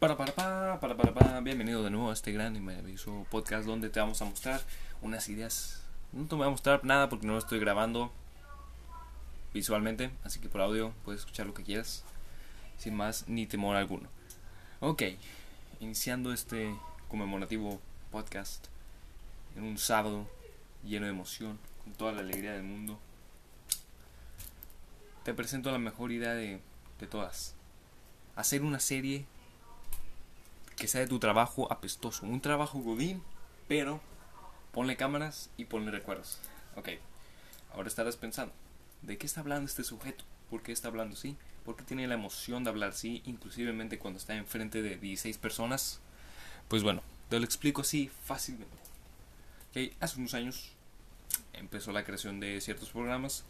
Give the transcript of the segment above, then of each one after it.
Para, para, para, para, para. Bienvenido de nuevo a este gran y maravilloso podcast donde te vamos a mostrar unas ideas. No te voy a mostrar nada porque no lo estoy grabando visualmente, así que por audio puedes escuchar lo que quieras, sin más ni temor alguno. Ok, iniciando este conmemorativo podcast en un sábado lleno de emoción, con toda la alegría del mundo. Te presento la mejor idea de, de todas. Hacer una serie que sea de tu trabajo apestoso. Un trabajo godín, pero ponle cámaras y ponle recuerdos. Ok, ahora estarás pensando, ¿de qué está hablando este sujeto? ¿Por qué está hablando así? ¿Por qué tiene la emoción de hablar así, inclusivemente cuando está enfrente de 16 personas? Pues bueno, te lo explico así fácilmente. Okay, hace unos años empezó la creación de ciertos programas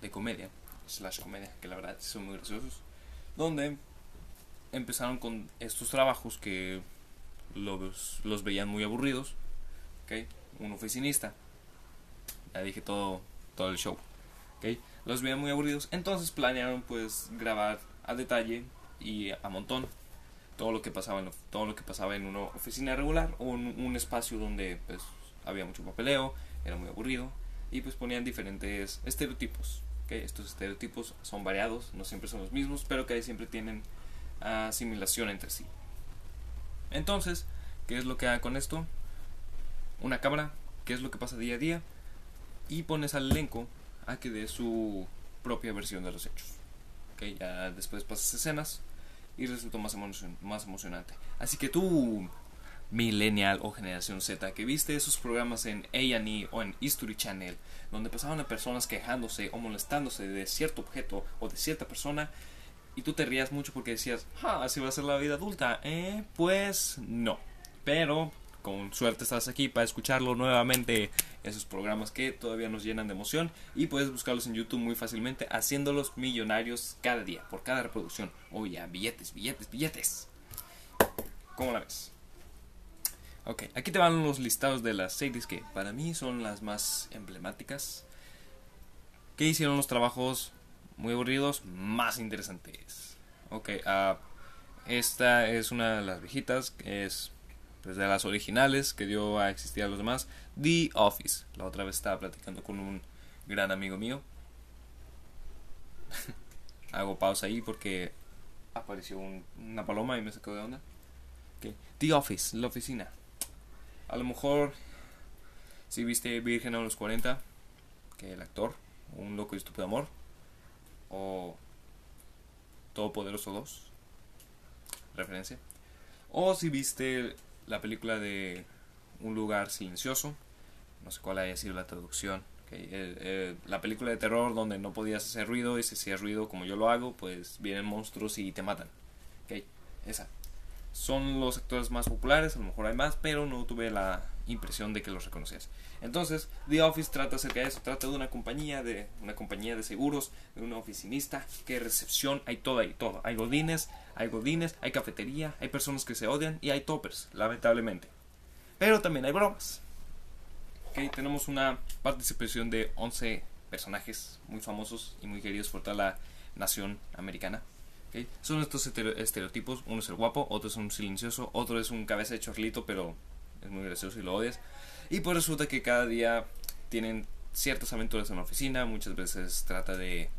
de comedia, slash comedia, que la verdad son muy graciosos, donde empezaron con estos trabajos que los, los veían muy aburridos. ¿okay? Un oficinista. Ya dije todo, todo el show. ¿okay? Los veían muy aburridos. Entonces planearon pues grabar a detalle y a montón todo lo que pasaba en, todo lo que pasaba en una oficina regular o en un espacio donde pues había mucho papeleo, era muy aburrido y pues ponían diferentes estereotipos. ¿okay? Estos estereotipos son variados, no siempre son los mismos, pero que siempre tienen asimilación entre sí. Entonces, ¿qué es lo que haga con esto? Una cámara, qué es lo que pasa día a día, y pones al elenco a que dé su propia versión de los hechos. Ya después pasas escenas y resultó más, más emocionante. Así que tú, millennial o generación Z, que viste esos programas en A&E o en History Channel, donde pasaban a personas quejándose o molestándose de cierto objeto o de cierta persona, y tú te rías mucho porque decías, ah, así va a ser la vida adulta. Eh, pues no. Pero con suerte estás aquí para escucharlo nuevamente. Esos programas que todavía nos llenan de emoción. Y puedes buscarlos en YouTube muy fácilmente, haciéndolos millonarios cada día, por cada reproducción. Oye, ya, billetes, billetes, billetes. ¿Cómo la ves? Ok, aquí te van los listados de las series que para mí son las más emblemáticas. Que hicieron los trabajos muy aburridos, más interesantes. Ok, uh, esta es una de las viejitas, que es pues, de las originales que dio a existir a los demás. The Office. La otra vez estaba platicando con un gran amigo mío. Hago pausa ahí porque apareció un, una paloma y me sacó de onda. Okay. The Office, la oficina. A lo mejor, si viste Virgen a los 40, que el actor, un loco y estúpido amor, o Todopoderoso 2, referencia. O si viste la película de Un lugar silencioso, no sé cuál haya sido la traducción. Okay. Eh, la película de terror donde no podías hacer ruido y si hacías ruido como yo lo hago, pues vienen monstruos y te matan. Okay. Esa. Son los actores más populares, a lo mejor hay más, pero no tuve la impresión de que los reconocías. Entonces, The Office trata acerca de eso, trata de una compañía de una compañía de seguros, de una oficinista, que recepción, hay todo ahí, todo. Hay godines, hay godines, hay cafetería, hay personas que se odian y hay toppers, lamentablemente. Pero también hay bromas. Tenemos una participación de 11 personajes muy famosos y muy queridos por toda la nación americana. Son estos estereotipos, uno es el guapo, otro es un silencioso, otro es un cabeza de chorlito, pero es muy gracioso y lo odias. Y pues resulta que cada día tienen ciertas aventuras en la oficina, muchas veces trata de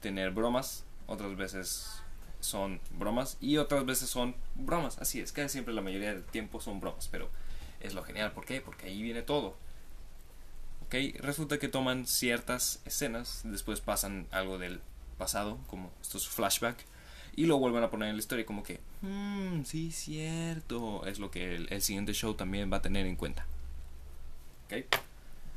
tener bromas, otras veces son bromas y otras veces son bromas, así es, casi siempre la mayoría del tiempo son bromas, pero es lo genial, ¿por qué? Porque ahí viene todo. Ok, resulta que toman ciertas escenas, después pasan algo del pasado, como estos flashbacks, y lo vuelven a poner en la historia como que, mmm, sí, cierto, es lo que el, el, siguiente show también va a tener en cuenta. ¿Ok?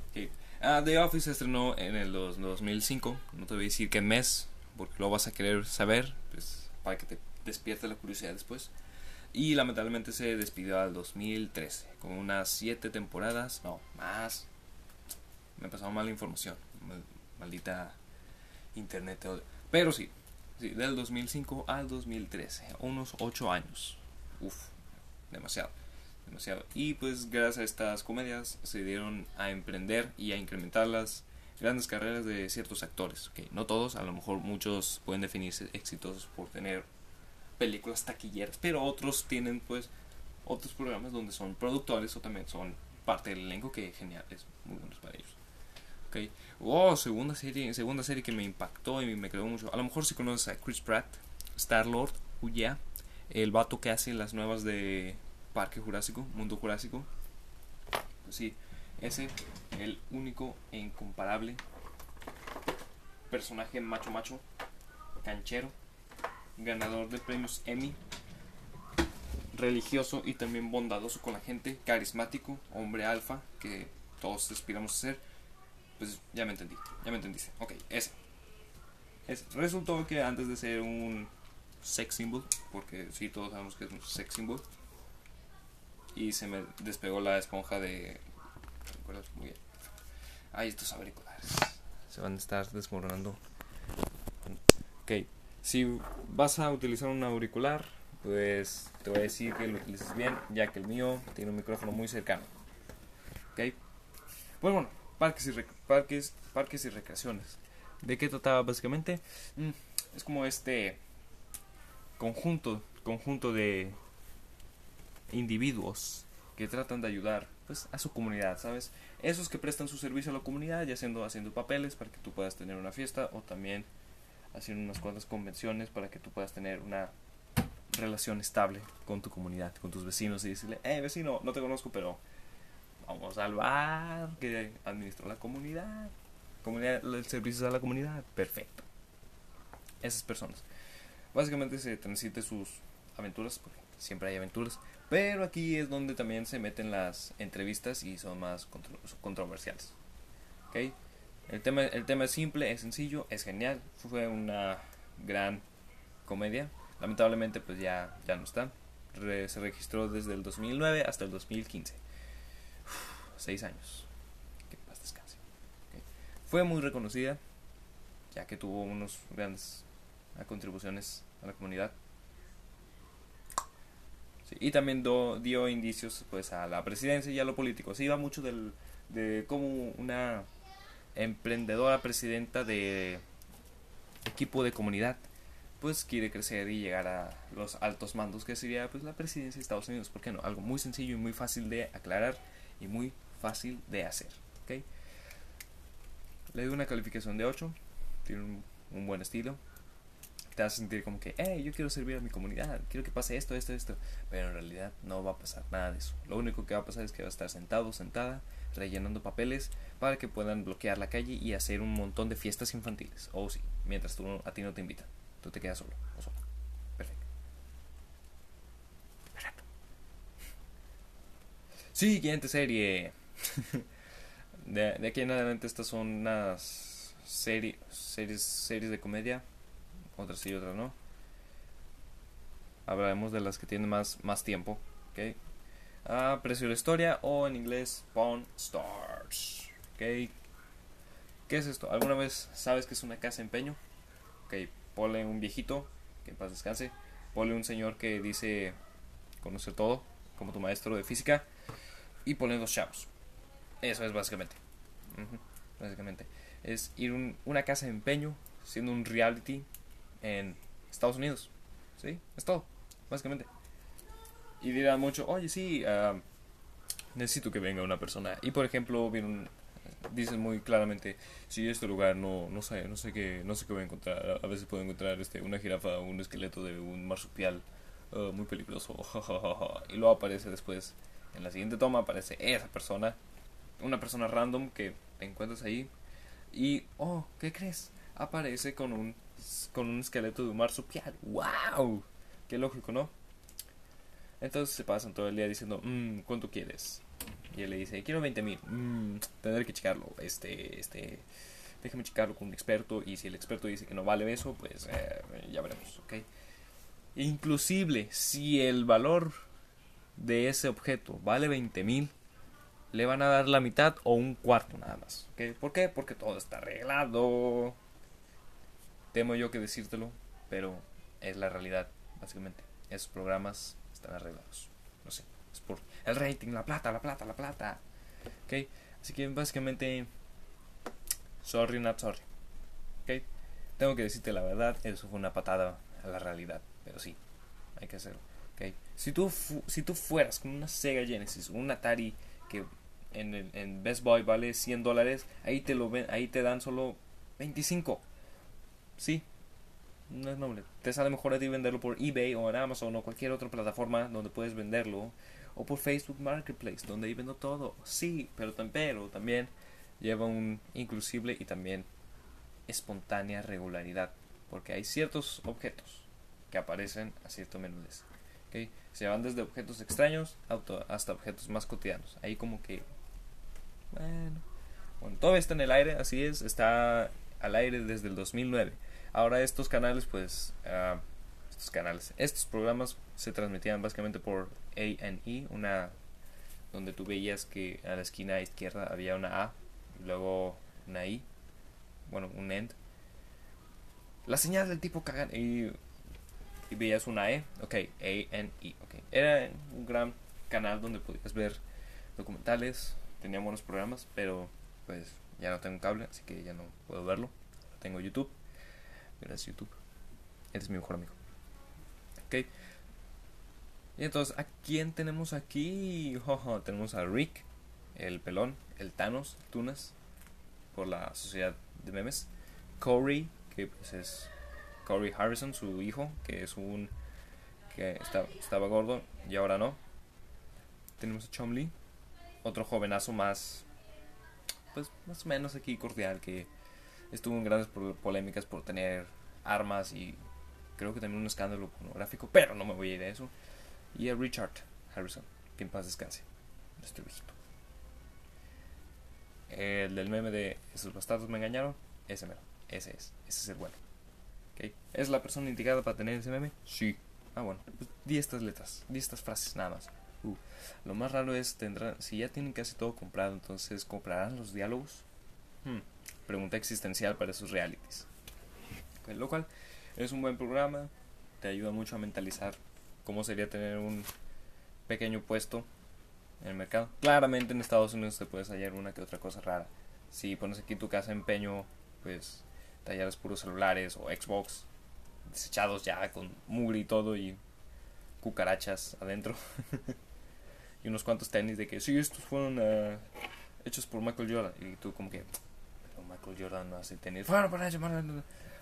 okay. Uh, The Office estrenó en el 2005, no te voy a decir qué mes, porque lo vas a querer saber, pues para que te despierte la curiosidad después. Y lamentablemente se despidió al 2013, con unas 7 temporadas, no, más. Me pasó mala información, maldita internet. Pero sí, Sí, del 2005 al 2013, unos 8 años. Uf, demasiado, demasiado. Y pues gracias a estas comedias se dieron a emprender y a incrementar las grandes carreras de ciertos actores. Okay, no todos, a lo mejor muchos pueden definirse exitosos por tener películas taquilleras, pero otros tienen pues otros programas donde son productores o también son parte del elenco que genial, es muy bueno para ellos. Okay. Oh, segunda serie, segunda serie que me impactó y me quedó mucho. A lo mejor si conoces a Chris Pratt, Star Lord, Huya, el vato que hace las nuevas de Parque Jurásico, Mundo Jurásico. Pues sí, ese, el único e incomparable personaje macho macho, canchero, ganador de premios Emmy, religioso y también bondadoso con la gente, carismático, hombre alfa, que todos aspiramos a ser. Pues ya me entendí, ya me entendiste. Ok, ese. Es, resultó que antes de ser un sex symbol, porque sí, todos sabemos que es un sex symbol, y se me despegó la esponja de. ¿Recuerdas? Muy bien. Ay, estos auriculares se van a estar desmoronando. Ok, si vas a utilizar un auricular, pues te voy a decir que lo utilices bien, ya que el mío tiene un micrófono muy cercano. Ok, pues bueno, parques y, parques, parques y recreaciones. ¿De qué trataba básicamente? Mm, es como este conjunto, conjunto de individuos que tratan de ayudar pues a su comunidad, ¿sabes? Esos que prestan su servicio a la comunidad, ya haciendo, haciendo papeles para que tú puedas tener una fiesta o también haciendo unas cuantas convenciones para que tú puedas tener una relación estable con tu comunidad, con tus vecinos y decirle, hey vecino, no te conozco, pero vamos al bar que administró la comunidad, comunidad el servicio a la comunidad, perfecto. Esas personas. Básicamente se transite sus aventuras, porque siempre hay aventuras, pero aquí es donde también se meten las entrevistas y son más controversiales. ¿Okay? El, tema, el tema es simple, es sencillo, es genial, fue una gran comedia. Lamentablemente pues ya, ya no está. se registró desde el 2009 hasta el 2015. Seis años. Que. Fue muy reconocida, ya que tuvo unos grandes contribuciones a la comunidad y también dio indicios pues a la presidencia y a lo político. Se iba mucho del, de como una emprendedora presidenta de equipo de comunidad pues quiere crecer y llegar a los altos mandos que sería pues la presidencia de Estados Unidos. ¿Por qué no? Algo muy sencillo y muy fácil de aclarar y muy fácil de hacer. ¿okay? Le doy una calificación de 8. Tiene un buen estilo te a sentir como que, hey, yo quiero servir a mi comunidad, quiero que pase esto, esto, esto. Pero en realidad no va a pasar nada de eso. Lo único que va a pasar es que va a estar sentado, sentada, rellenando papeles para que puedan bloquear la calle y hacer un montón de fiestas infantiles. O sí, mientras tú, a ti no te invitan. Tú te quedas solo o solo. Perfecto. Perfecto. Siguiente serie. de, de aquí en adelante estas son unas series, series, series de comedia otras sí, otras no. Hablaremos de las que tienen más, más tiempo. ¿okay? Ah, precio de la historia o en inglés Pawn Stars. ¿okay? ¿Qué es esto? ¿Alguna vez sabes que es una casa de empeño? Ok, ponle un viejito, que en paz descanse. Ponle un señor que dice conocer todo, como tu maestro de física. Y ponle dos chavos. Eso es básicamente. Básicamente. Es ir a una casa de empeño, siendo un reality en Estados Unidos. ¿Sí? Es todo, básicamente. Y dirán mucho, oye, sí, ah, necesito que venga una persona. Y por ejemplo, dicen muy claramente, si este lugar no, no sé, no sé qué, no sé qué voy a encontrar. A veces puedo encontrar este, una jirafa un esqueleto de un marsupial ah, muy peligroso. y luego aparece después, en la siguiente toma, aparece esa persona, una persona random que te encuentras ahí. Y, oh, ¿qué crees? Aparece con un con un esqueleto de un marsupial. ¡Wow! Qué lógico, ¿no? Entonces se pasan todo el día diciendo, mmm, ¿cuánto quieres? Y él le dice, quiero 20 mil. Mmm, tendré que checarlo. Este, este, déjame checarlo con un experto. Y si el experto dice que no vale eso, pues eh, ya veremos, ¿ok? Inclusive, si el valor de ese objeto vale 20 mil, le van a dar la mitad o un cuarto nada más. ¿ok? ¿Por qué? Porque todo está arreglado. Temo yo que decírtelo, pero es la realidad, básicamente. Esos programas están arreglados. No sé, es por el rating, la plata, la plata, la plata. ¿Ok? Así que básicamente, sorry, not sorry. ¿Ok? Tengo que decirte la verdad, eso fue una patada a la realidad, pero sí. hay que hacerlo. ¿okay? Si, tú si tú fueras con una Sega Genesis, un Atari que en, en Best Buy vale 100 dólares, ahí te, lo ven, ahí te dan solo 25. Sí, no es noble. Te sale mejor a ti venderlo por eBay o en Amazon o cualquier otra plataforma donde puedes venderlo. O por Facebook Marketplace, donde ahí vendo todo. Sí, pero, pero también lleva un inclusible y también espontánea regularidad. Porque hay ciertos objetos que aparecen a cierto menudez. ¿okay? Se van desde objetos extraños hasta objetos más cotidianos. Ahí como que... Bueno, bueno, todo está en el aire, así es. Está al aire desde el 2009. Ahora estos canales, pues, uh, estos canales, estos programas se transmitían básicamente por A&E, una donde tú veías que a la esquina izquierda había una A, y luego una I, bueno, un END. La señal del tipo cagan y, y veías una E, ok, A-N-E, ok. Era un gran canal donde podías ver documentales, tenía buenos programas, pero pues ya no tengo cable, así que ya no puedo verlo. Tengo YouTube. Gracias YouTube. Eres mi mejor amigo. Ok. Y entonces, ¿a quién tenemos aquí? tenemos a Rick, el pelón, el Thanos, Tunas, por la sociedad de memes. Corey, que pues es Corey Harrison, su hijo, que es un que estaba gordo y ahora no. Tenemos a Chomley, otro jovenazo más pues más o menos aquí cordial que estuvo en grandes polémicas por tener armas y creo que también un escándalo pornográfico, pero no me voy a ir a eso. Y a Richard Harrison, que en paz descanse, estoy viejito. El del meme de esos bastardos me engañaron, ese mero, ese es, ese es el bueno. ¿Es la persona indicada para tener ese meme? Sí. Ah, bueno, pues di estas letras, di estas frases nada más. Lo más raro es, tendrán, si ya tienen casi todo comprado, entonces ¿comprarán los diálogos? Hmm, pregunta existencial para esos realities. lo cual es un buen programa, te ayuda mucho a mentalizar cómo sería tener un pequeño puesto en el mercado. Claramente en Estados Unidos te puedes hallar una que otra cosa rara. Si pones aquí tu casa empeño, pues te hallarás puros celulares o Xbox desechados ya con mugre y todo y cucarachas adentro. y unos cuantos tenis de que sí, estos fueron uh, hechos por Michael Jordan. Y tú como que, pero Michael Jordan no hace tenis. Fueron eso,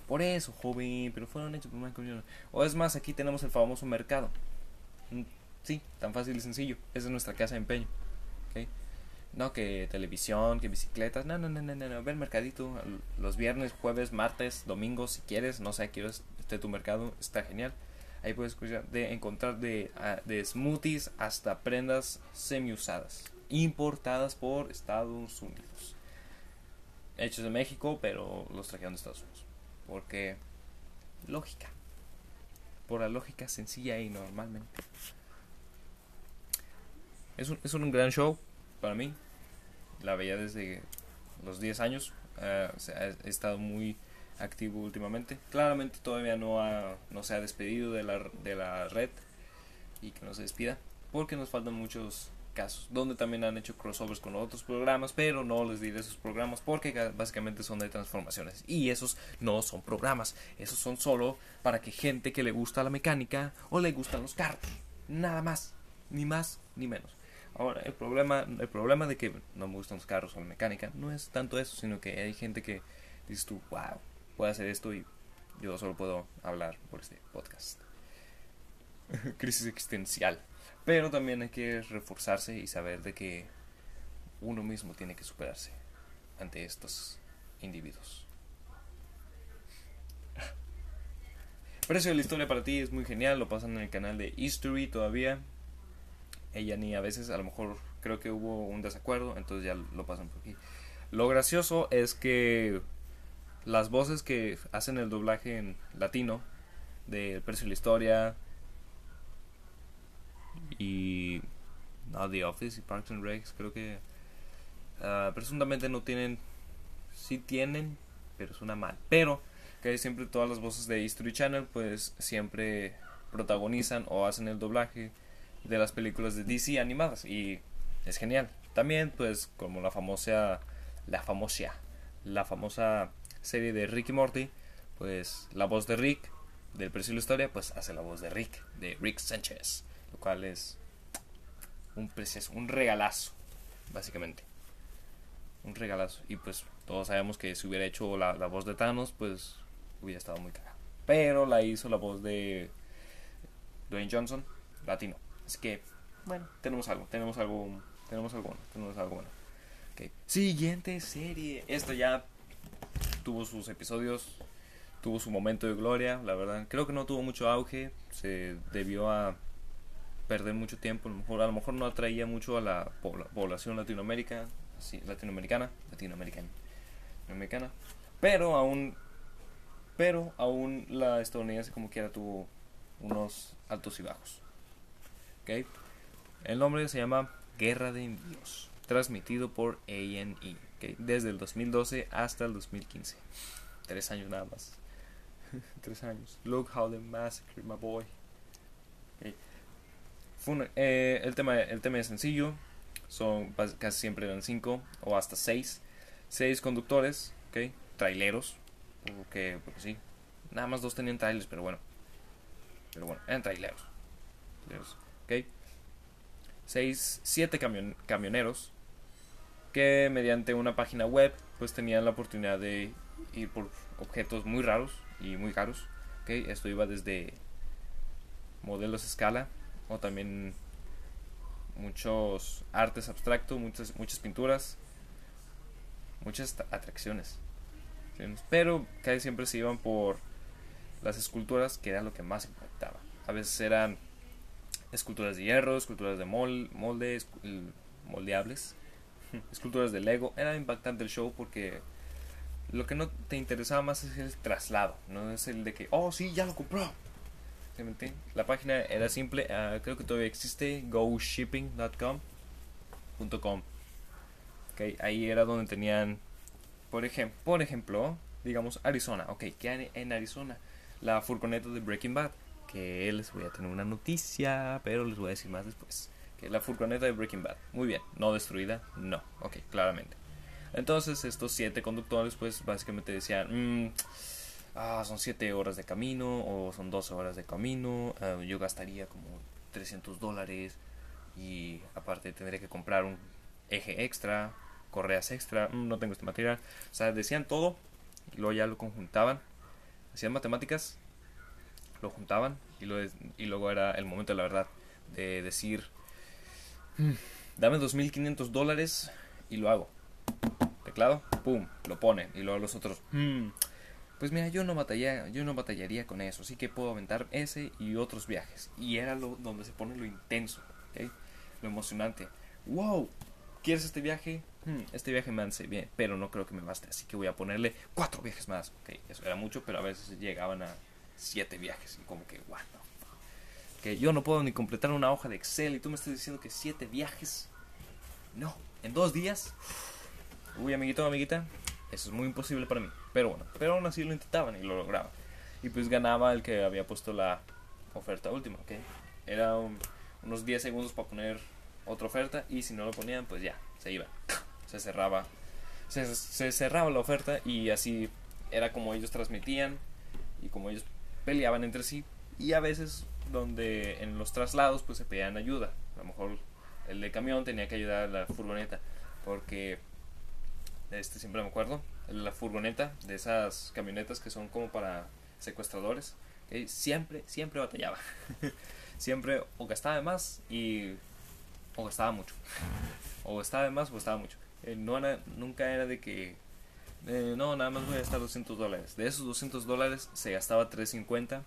por eso, joven, pero fueron hechos por Michael Jordan. O es más, aquí tenemos el famoso mercado. Mm, sí, tan fácil y sencillo. Esa es nuestra casa de empeño. No que televisión, que bicicletas. No, no, no, no, no. Ve mercadito los viernes, jueves, martes, domingos, si quieres. No sé, quieres esté tu mercado. Está genial. Ahí puedes escuchar, de encontrar de, de smoothies hasta prendas semi-usadas, importadas por Estados Unidos. Hechos de México, pero los trajeron de Estados Unidos. Porque, lógica. Por la lógica sencilla y normalmente. Es un, es un gran show para mí. La veía desde los 10 años. Uh, he estado muy activo últimamente. Claramente todavía no, ha, no se ha despedido de la, de la red y que no se despida porque nos faltan muchos casos donde también han hecho crossovers con otros programas pero no les diré esos programas porque básicamente son de transformaciones y esos no son programas esos son solo para que gente que le gusta la mecánica o le gustan los carros nada más ni más ni menos ahora el problema el problema de que no me gustan los carros o la mecánica no es tanto eso sino que hay gente que dices tú wow puede hacer esto y yo solo puedo hablar por este podcast. Crisis existencial. Pero también hay que reforzarse y saber de que uno mismo tiene que superarse ante estos individuos. Precio de la historia para ti es muy genial, lo pasan en el canal de History todavía. Ella ni a veces, a lo mejor creo que hubo un desacuerdo, entonces ya lo pasan por aquí. Lo gracioso es que las voces que hacen el doblaje en latino de El precio de la historia y no, The Office y Parks and Recs creo que uh, presuntamente no tienen sí tienen pero suena mal. Pero que siempre todas las voces de History Channel pues siempre protagonizan o hacen el doblaje de las películas de DC animadas y es genial. También pues como la famosa la famosa la famosa serie de Rick y Morty, pues la voz de Rick del precio de la historia, pues hace la voz de Rick, de Rick Sánchez, lo cual es un precioso, un regalazo, básicamente. Un regalazo. Y pues todos sabemos que si hubiera hecho la, la voz de Thanos, pues hubiera estado muy cagado. Pero la hizo la voz de Dwayne Johnson, latino. Así que, bueno, tenemos algo, tenemos algo, tenemos algo bueno, tenemos algo bueno. Okay. Siguiente serie. Esta ya tuvo sus episodios, tuvo su momento de gloria, la verdad. Creo que no tuvo mucho auge, se debió a perder mucho tiempo, a lo mejor, no atraía mucho a la población latinoamérica, latinoamericana, latinoamericana, latinoamericana, pero aún, pero aún la estadounidense como quiera tuvo unos altos y bajos. El nombre se llama Guerra de Envíos, transmitido por AE, desde el 2012 hasta el 2015. Tres años nada más. Tres años. Look how the massacre, my boy. Okay. Eh, el, tema, el tema es sencillo. Son casi siempre eran cinco o hasta seis. Seis conductores, ¿ok? Traileros. Porque, sí. Nada más dos tenían trailers, pero bueno. Pero bueno, eran traileros. ¿Ok? Seis, siete camioneros que mediante una página web pues tenían la oportunidad de ir por objetos muy raros y muy caros. ¿okay? Esto iba desde modelos a escala o también muchos artes abstractos, muchas, muchas pinturas, muchas atracciones. Pero casi siempre se iban por las esculturas, que era lo que más impactaba. A veces eran esculturas de hierro, esculturas de mol, molde, moldeables, esculturas de Lego. Era impactante el show porque lo que no te interesaba más es el traslado, no es el de que, oh sí, ya lo compró. La página era simple, uh, creo que todavía existe, goshipping.com. Okay, ahí era donde tenían, por, ejemplo por ejemplo, digamos Arizona. Ok, ¿qué hay en Arizona? La furgoneta de Breaking Bad. Que les voy a tener una noticia, pero les voy a decir más después. Que la furgoneta de Breaking Bad. Muy bien, no destruida, no. Ok, claramente. Entonces estos siete conductores pues básicamente decían, mmm, ah, son 7 horas de camino o son 12 horas de camino, ah, yo gastaría como 300 dólares y aparte tendría que comprar un eje extra, correas extra, mm, no tengo este material. O sea, decían todo luego ya lo conjuntaban, hacían matemáticas, lo juntaban y, y luego era el momento la verdad de decir, mm, dame 2.500 dólares y lo hago. Teclado, pum, lo pone y luego los otros, mm, pues mira, yo no batallaría, yo no batallaría con eso, así que puedo aventar ese y otros viajes. Y era lo donde se pone lo intenso, lo emocionante. ¡Wow! ¿Quieres este viaje? Hmm, este viaje me hace bien, pero no creo que me baste, así que voy a ponerle cuatro viajes más. Eso era mucho, pero a veces llegaban a siete viajes. Y como que, what Que yo no puedo ni completar una hoja de Excel y tú me estás diciendo que siete viajes. No, en dos días. Uy, amiguito, amiguita, eso es muy imposible para mí. Pero bueno, pero aún así lo intentaban y lo lograban. Y pues ganaba el que había puesto la oferta última, ¿ok? Era unos 10 segundos para poner otra oferta y si no lo ponían, pues ya, se iba. Se cerraba. Se, se cerraba la oferta y así era como ellos transmitían y como ellos peleaban entre sí. Y a veces donde en los traslados pues se pedían ayuda. A lo mejor el de camión tenía que ayudar a la furgoneta porque este siempre me acuerdo, la furgoneta de esas camionetas que son como para secuestradores, siempre, siempre batallaba. siempre o gastaba de más y o gastaba mucho. o gastaba de más o gastaba mucho. Eh, no nunca era de que eh, no, nada más voy a gastar 200 dólares. De esos 200 dólares se gastaba 350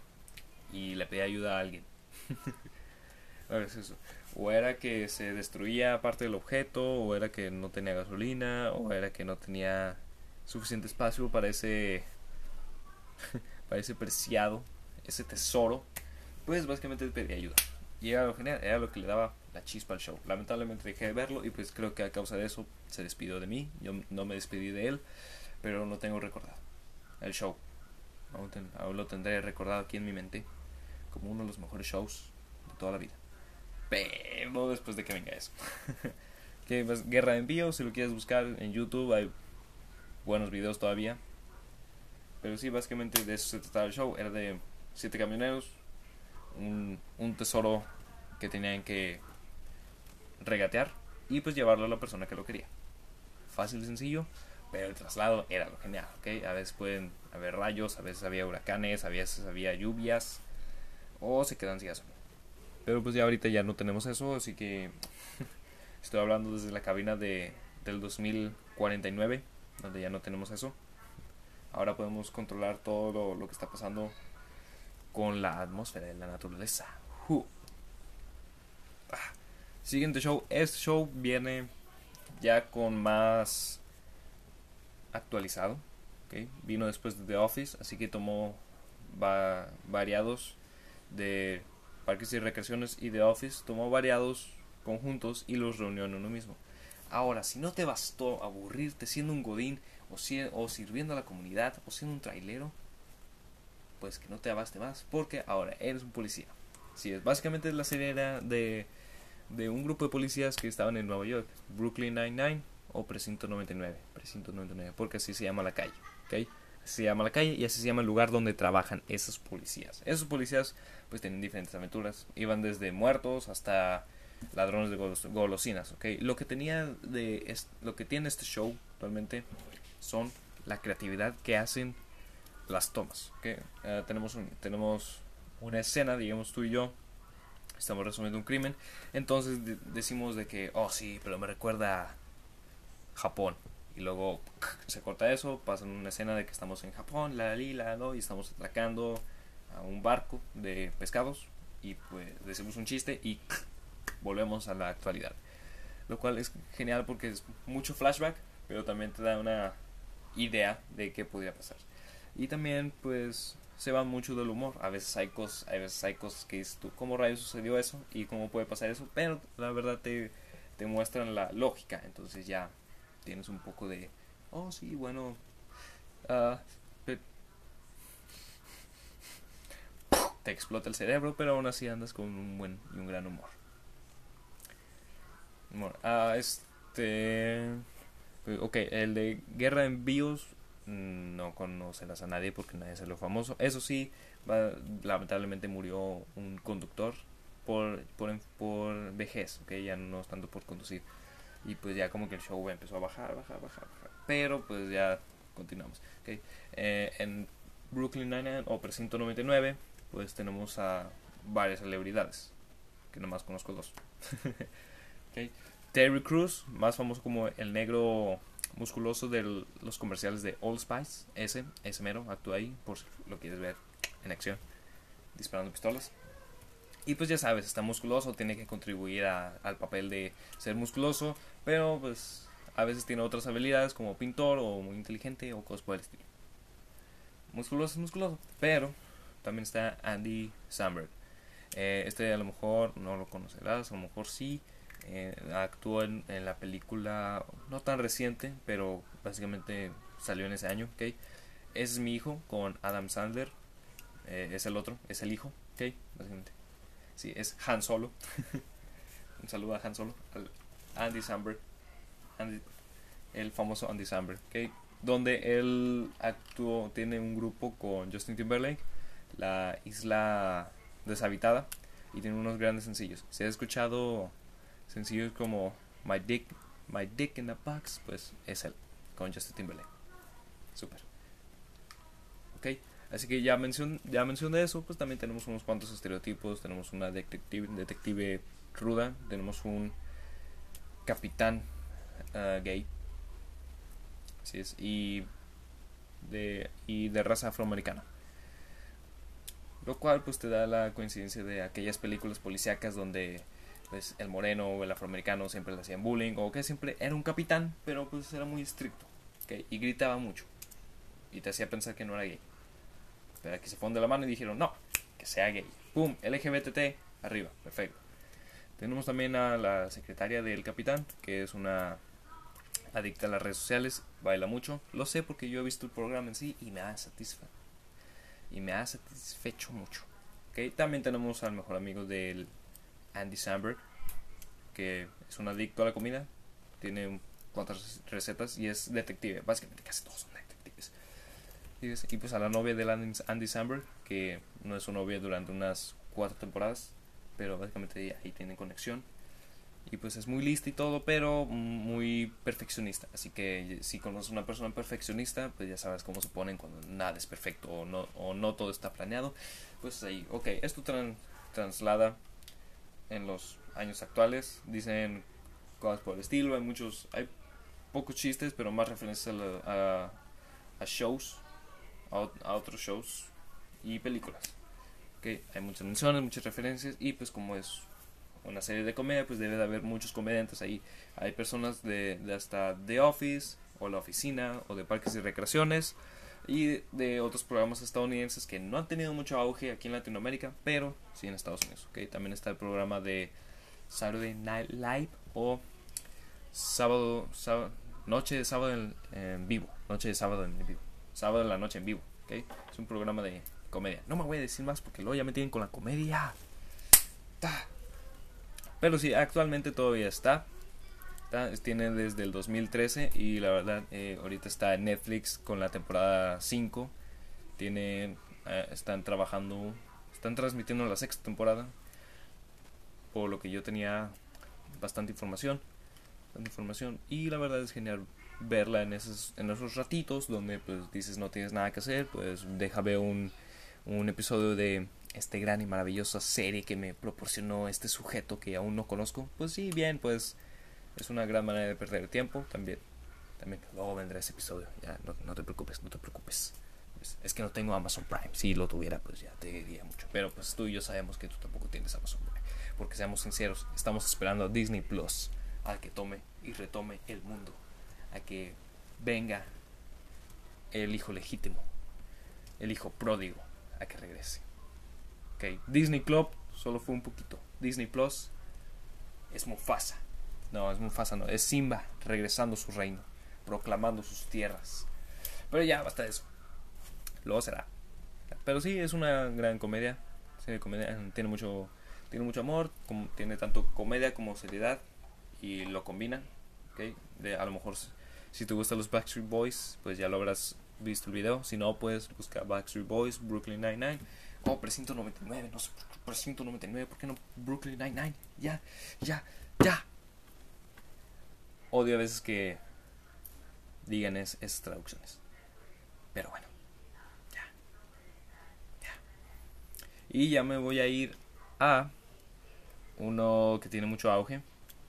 y le pedía ayuda a alguien. O era que se destruía parte del objeto, o era que no tenía gasolina, o era que no tenía suficiente espacio para ese, para ese preciado, ese tesoro. Pues básicamente pedía ayuda. Y era lo genial, era lo que le daba la chispa al show. Lamentablemente dejé de verlo y pues creo que a causa de eso se despidió de mí. Yo no me despedí de él, pero no tengo recordado el show. aún lo tendré recordado aquí en mi mente como uno de los mejores shows de toda la vida. Pero después de que venga eso. que pues, Guerra de Envío, si lo quieres buscar en YouTube, hay buenos videos todavía. Pero sí, básicamente de eso se trataba el show. Era de siete camioneros, un, un tesoro que tenían que regatear y pues llevarlo a la persona que lo quería. Fácil y sencillo, pero el traslado era lo genial, ¿ok? A veces pueden haber rayos, a veces había huracanes, a veces había lluvias o se quedan sin gasolina. Pero pues ya ahorita ya no tenemos eso, así que estoy hablando desde la cabina de, del 2049, donde ya no tenemos eso. Ahora podemos controlar todo lo, que está pasando con la atmósfera de la naturaleza. Ah. Siguiente show. Este show viene ya con más actualizado. Vino después de The Office, así que tomó va, variados de parques y recreaciones y The Office. Tomó variados conjuntos y los reunió en uno mismo. Ahora, si no te bastó aburrirte siendo un godín o, sirviendo a la comunidad o siendo un trailero, pues que no te abaste más porque ahora eres un policía. Sí, es básicamente la serie de, de un grupo de policías que estaban en Nueva York, Brooklyn Nine-Nine o Precinto 99, Precinto 99, porque así se llama la calle, ¿ok? Se llama la calle y así se llama el lugar donde trabajan esos policías. Esos policías pues tienen diferentes aventuras, iban desde muertos hasta ladrones de golosinas, ¿ok? Lo que tenía de lo que tiene este show actualmente son la creatividad que hacen las tomas, ¿ok? Eh, tenemos un, tenemos una escena, digamos tú y yo, estamos resumiendo un crimen, entonces decimos de que, oh sí, pero me recuerda a Japón. Y luego se corta eso, pasa una escena de que estamos en Japón, la la y estamos atracando a un barco de pescados y pues decimos un chiste y volvemos a la actualidad. Lo cual es genial porque es mucho flashback, pero también te da una idea de qué podría pasar. Y también pues se va mucho del humor. A veces hay cosas, a veces hay cosas que dices tú, ¿cómo rayos sucedió eso? ¿Y cómo puede pasar eso? Pero la verdad te, te muestran la lógica. Entonces ya tienes un poco de, oh sí, bueno, uh, te explota el cerebro, pero aún así andas con un buen y un gran humor. Bueno, uh, este... Ok, el de Guerra en Bios no conocerás a nadie porque nadie es lo famoso. Eso sí, lamentablemente murió un conductor por, por, por vejez, ya no es tanto por conducir. Y pues ya como que el show empezó a bajar, bajar, bajar, bajar. Pero pues ya continuamos. Okay. Eh, en Brooklyn Nine-Nine o Precinto 99, pues tenemos a varias celebridades, que nomás conozco dos. okay. Terry Crews, más famoso como el negro musculoso de los comerciales de Old Spice. Ese, ese mero, actúa ahí, por si lo quieres ver en acción, disparando pistolas. Y pues ya sabes, está musculoso, tiene que contribuir al papel de ser musculoso, pero pues a veces tiene otras habilidades como pintor o muy inteligente o cosas por el estilo. Musculoso es musculoso, pero también está Andy Samberg. Eh, este a lo mejor no lo conocerás, a lo mejor sí. Eh, actuó en, la película no tan reciente, pero básicamente salió en ese año. ¿okay? Es mi hijo con Adam Sandler. Eh, es el otro, es el hijo. ¿okay? Básicamente. Sí, es Han Solo. Un saludo a Han Solo. Andy Samberg. el famoso Andy Samberg. ¿okay? Donde él actuó, tiene un grupo con Justin Timberlake. La isla deshabitada. Y tiene unos grandes sencillos. Si has escuchado sencillos como My Dick, My Dick in the Box, pues es él, con Justin Timberlake. Super. Ok, así que ya, mencion, ya mencioné eso, pues también tenemos unos cuantos estereotipos. Tenemos una detective, detective ruda, tenemos un capitán uh, gay. Así es, y de, y de raza afroamericana. Lo cual pues te da la coincidencia de aquellas películas policíacas donde pues el moreno o el afroamericano siempre le hacían bullying o que siempre era un capitán, pero pues era muy estricto y gritaba mucho y te hacía pensar que no era gay. Aquí se de la mano y dijeron, no, que sea gay. ¡Pum! LGBT, arriba, perfecto. Tenemos también a la secretaria del capitán, que es una adicta a las redes sociales, baila mucho. Lo sé porque yo he visto el programa en sí y me ha satisfecho. Y me ha satisfecho mucho. ¿Okay? También tenemos al mejor amigo del Andy Samberg, que es un adicto a la comida, tiene cuatro recetas y es detective. Básicamente casi todos son detectives. Y pues a la novia de Andy Samberg, que no es su novia durante unas cuatro temporadas, pero básicamente ahí tienen conexión. Y pues es muy lista y todo, pero muy perfeccionista. Así que si conoces a una persona perfeccionista, pues ya sabes cómo se ponen cuando nada es perfecto o no, o no todo está planeado. Pues ahí, ok, esto traslada en los años actuales. Dicen cosas por el estilo, hay muchos, hay pocos chistes, pero más referencias a, a, shows, a, otros shows y películas. Okay, hay muchas menciones, muchas referencias y pues como es una serie de comedia, pues debe de haber muchos comediantes ahí. Hay personas de, hasta The Office o La Oficina o de Parques y Recreaciones y de otros programas estadounidenses que no han tenido mucho auge aquí en Latinoamérica, pero sí en Estados Unidos. ¿okay? También está el programa de Saturday Night Live o sábado noche de sábado en, vivo, noche de sábado en vivo, sábado en la noche en vivo. ¿okay? Es un programa de comedia. No me voy a decir más porque luego ya me tienen con la comedia. Pero sí, actualmente todavía está. Tiene desde el 2013 y la verdad eh, ahorita está en Netflix con la temporada 5. Tiene, eh, están trabajando, están transmitiendo la sexta temporada. Por lo que yo tenía bastante información. Bastante información. Y la verdad es genial verla en esos, en esos ratitos donde pues dices no tienes nada que hacer. Pues deja ver un, un episodio de este gran y maravillosa serie que me proporcionó este sujeto que aún no conozco. Pues sí, bien, pues es una gran manera de perder el tiempo también. También luego vendrá ese episodio. Ya, no, te preocupes, no te preocupes. Es, que no tengo Amazon Prime. Si lo tuviera, pues ya te diría mucho. Pero pues tú y yo sabemos que tú tampoco tienes Amazon Prime. Porque seamos sinceros, estamos esperando a Disney Plus a que tome y retome el mundo. A que venga el hijo legítimo. El hijo pródigo. A que regrese. Ok, Disney Club solo fue un poquito. Disney Plus es Mufasa. No, es Mufasa, no. Es Simba regresando a su reino, proclamando sus tierras. Pero ya, basta de eso. Luego será. Pero sí, es una gran comedia. comedia. Tiene mucho, tiene mucho amor. tiene tanto comedia como seriedad. Y lo combina. ¿okay? A lo mejor, si te gustan los Backstreet Boys, pues ya lo habrás visto el video. Si no, puedes buscar Backstreet Boys, Brooklyn Nine-Nine. Oh, Precinto 99, no sé, Precinto 99, ¿por qué no Brooklyn Nine-Nine? Ya, ya, ya odio a veces que digan esas traducciones. Pero bueno, ya, ya. Y ya me voy a ir a uno que tiene mucho auge,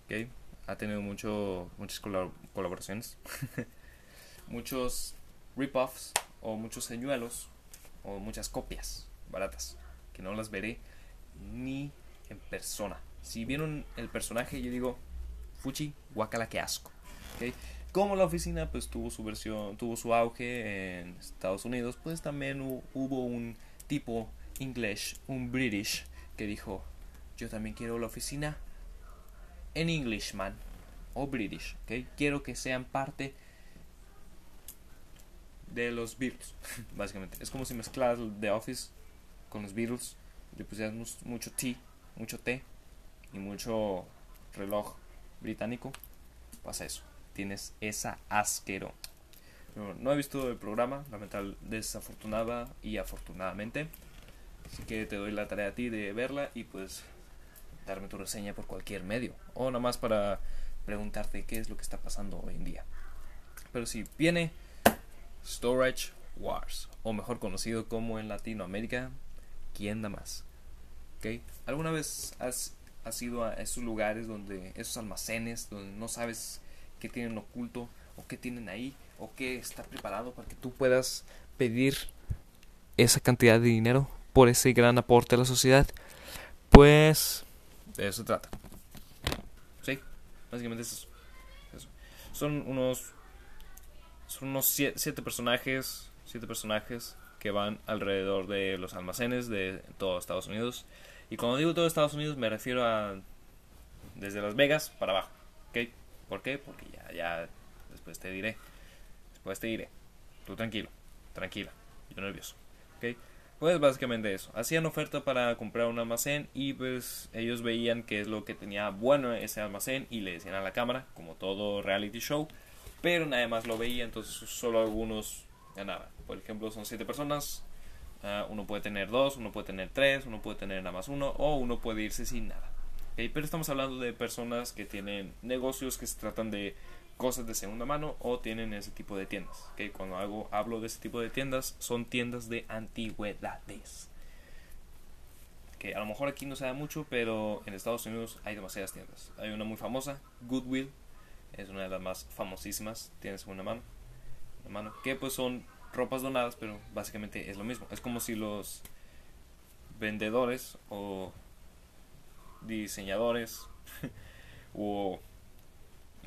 ¿okay? Ha tenido mucho, muchas colaboraciones, muchos rip-offs o muchos señuelos o muchas copias baratas que no las veré ni en persona. Si vieron el personaje, yo digo, Fuchi, guacala que asco. Como la oficina pues tuvo su versión, tuvo su auge en Estados Unidos, pues también hubo un tipo inglés, un British, que dijo, yo también quiero la oficina en Englishman o British, Quiero que sean parte de los Beatles, básicamente. Es como si mezclaras The Office con los Beatles, le pusieras mucho T, mucho T y mucho reloj británico, pasa eso. Tienes esa asquero. No, he visto el programa, lamental, desafortunada y afortunadamente. Así que te doy la tarea a ti de verla y pues darme tu reseña por cualquier medio. O nada más para preguntarte qué es lo que está pasando hoy en día. Pero si viene Storage Wars, o mejor conocido como en Latinoamérica, ¿quién da más? ¿Okay? ¿Alguna vez has has ido a esos lugares donde, esos almacenes, donde no sabes qué tienen oculto o qué tienen ahí o qué está preparado para que tú puedas pedir esa cantidad de dinero por ese gran aporte a la sociedad, pues de eso se trata. Sí, básicamente es eso. Son unos son unos siete, personajes, siete personajes que van alrededor de los almacenes de todo Estados Unidos y cuando digo todo Estados Unidos me refiero a desde Las Vegas para abajo. ¿Ok? ¿Por qué? Porque ya, ya después te diré. Después te diré. Tú tranquilo, tranquila. Yo nervioso. ¿Ok? Pues básicamente eso. Hacían oferta para comprar un almacén y pues ellos veían qué es lo que tenía bueno ese almacén y le decían a la cámara, como todo reality show. Pero nadie más lo veía, entonces solo algunos Ya nada. Por ejemplo, son siete personas. ah, uno puede tener dos, uno puede tener tres, uno puede tener nada más uno, o uno puede irse sin nada. Pero estamos hablando de personas que tienen negocios que se tratan de cosas de segunda mano o tienen ese tipo de tiendas. Ok, Cuando hago, hablo de ese tipo de tiendas, son tiendas de antigüedades. Que a lo mejor aquí no se da mucho, pero en Estados Unidos hay demasiadas tiendas. Hay una muy famosa, Goodwill, es una de las más famosísimas, tiene segunda mano, una mano, que pues son ropas donadas, pero básicamente es lo mismo. Es como si los vendedores o diseñadores o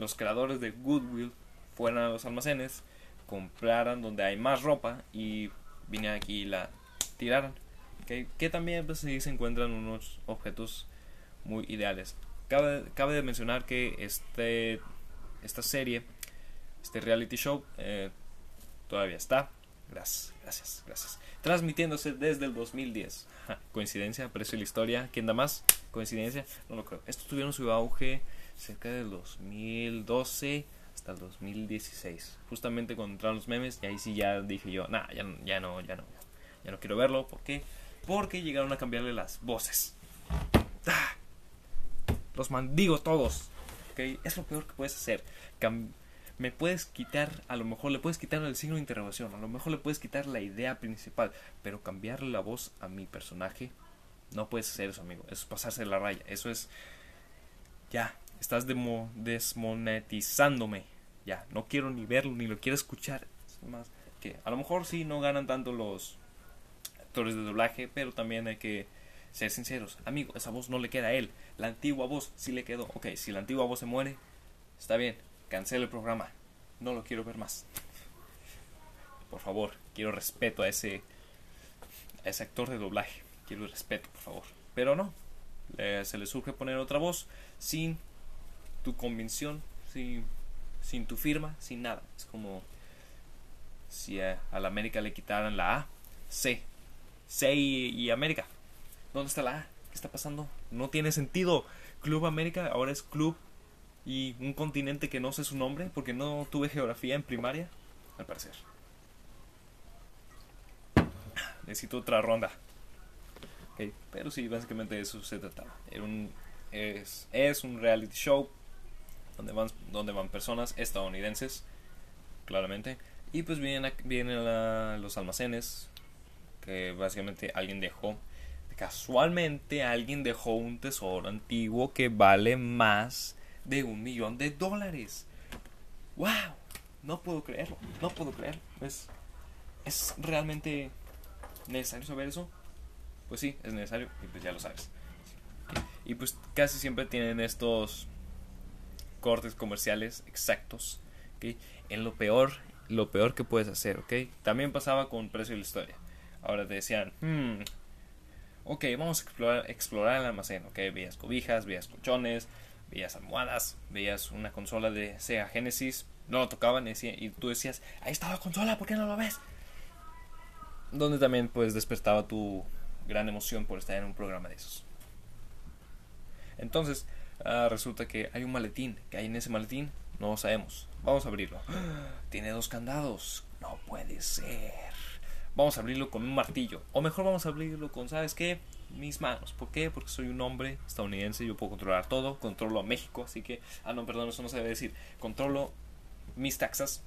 los creadores de Goodwill fueran a los almacenes, compraran donde hay más ropa y vinieran aquí y la tiraran. Que también pues, sí se encuentran unos objetos muy ideales. Cabe, cabe de mencionar que este, esta serie, este reality show, eh, todavía está. Gracias, gracias, gracias. Transmitiéndose desde el 2010. Ja, Coincidencia, precio y la historia. ¿Quién da más? Coincidencia, no lo creo. Estos tuvieron su auge cerca del 2012 hasta el 2016. Justamente cuando entraron los memes, y ahí sí ya dije yo, nah, ya, ya no, ya no, ya no quiero verlo. ¿Por qué? Porque llegaron a cambiarle las voces. ¡Ah! Los mandigo todos. ¿ok? Es lo peor que puedes hacer. Me puedes quitar, a lo mejor le puedes quitar el signo de interrogación, a lo mejor le puedes quitar la idea principal, pero cambiarle la voz a mi personaje, no puedes hacer eso, amigo. Eso es pasarse la raya. Eso es. Ya, estás demo- desmonetizándome. Ya, no quiero ni verlo, ni lo quiero escuchar. Es más, que a lo mejor sí no ganan tanto los actores de doblaje, pero también hay que ser sinceros. Amigo, esa voz no le queda a él. La antigua voz sí le quedó. Ok, si la antigua voz se muere, está bien. Cancela el programa. No lo quiero ver más. Por favor, quiero respeto a ese, a ese actor de doblaje. Quiero respeto, por favor. Pero no. se le surge poner otra voz sin tu convicción, sin, sin tu firma, sin nada. Es como si a, la América le quitaran la A, C. C y, América. ¿Dónde está la A? ¿Qué está pasando? No tiene sentido. Club América ahora es Club y un continente que no sé su nombre porque no tuve geografía en primaria, al parecer. Necesito otra ronda. Pero sí, básicamente eso se trataba. Es, es un reality show donde van, donde van personas estadounidenses, claramente. Y pues vienen, vienen los almacenes, que básicamente alguien dejó. Casualmente alguien dejó un tesoro antiguo que vale más de un millón de dólares. ¡Wow! No puedo creerlo, no puedo creerlo. Es, es realmente necesario saber eso. Pues sí, es necesario y pues ya lo sabes. Y pues casi siempre tienen estos cortes comerciales exactos, ¿ok? En lo peor, lo peor que puedes hacer, ¿ok? También pasaba con Precio de la Historia. Ahora te decían, hmm, ok, vamos a explorar, el almacén, ok, veías cobijas, veías colchones, veías almohadas, veías una consola de Sega Genesis, no lo tocaban y, y tú decías, ahí está la consola, ¿por qué no lo ves? Donde también pues despertaba tu gran emoción por estar en un programa de esos. Entonces, ah, resulta que hay un maletín. que hay en ese maletín? No lo sabemos. Vamos a abrirlo. Tiene dos candados. No puede ser. Vamos a abrirlo con un martillo. O mejor vamos a abrirlo con, ¿sabes qué? Mis manos. ¿Por qué? Porque soy un hombre estadounidense. Yo puedo controlar todo. Controlo a México. Así que... Ah, no, perdón, eso no se debe decir. Controlo mis taxas.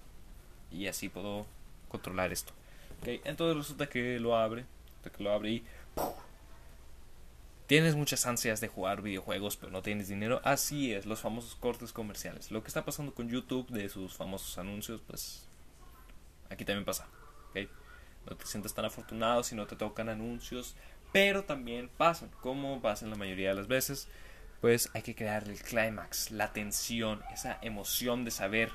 Y así puedo controlar esto. Ok, entonces resulta que lo abre. que lo abre y... Tienes muchas ansias de jugar videojuegos, pero no tienes dinero. Así es, los famosos cortes comerciales. Lo que está pasando con YouTube de sus famosos anuncios, pues aquí también pasa. ¿ok? No te sientes tan afortunado si no te tocan anuncios, pero también pasan, como pasan la mayoría de las veces. Pues hay que crear el clímax, la tensión, esa emoción de saber